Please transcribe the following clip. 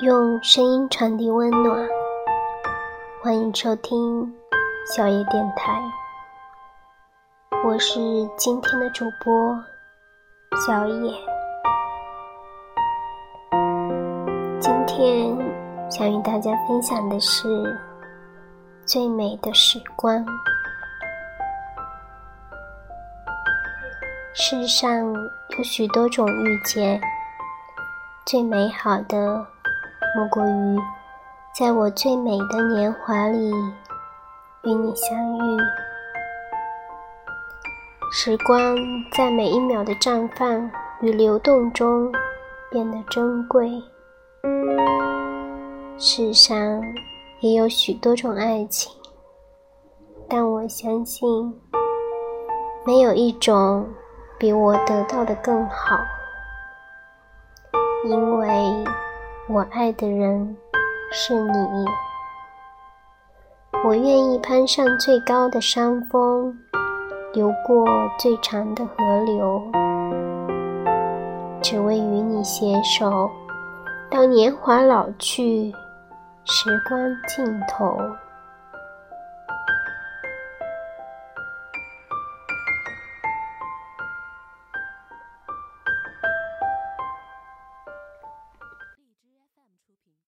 用声音传递温暖，欢迎收听小叶电台。我是今天的主播小叶。今天想与大家分享的是最美的时光。世上有许多种遇见，最美好的。莫过于在我最美的年华里与你相遇，时光在每一秒的绽放与流动中变得珍贵。世上也有许多种爱情，但我相信没有一种比我得到的更好，因为。我爱的人是你，我愿意攀上最高的山峰，游过最长的河流，只为与你携手，到年华老去，时光尽头。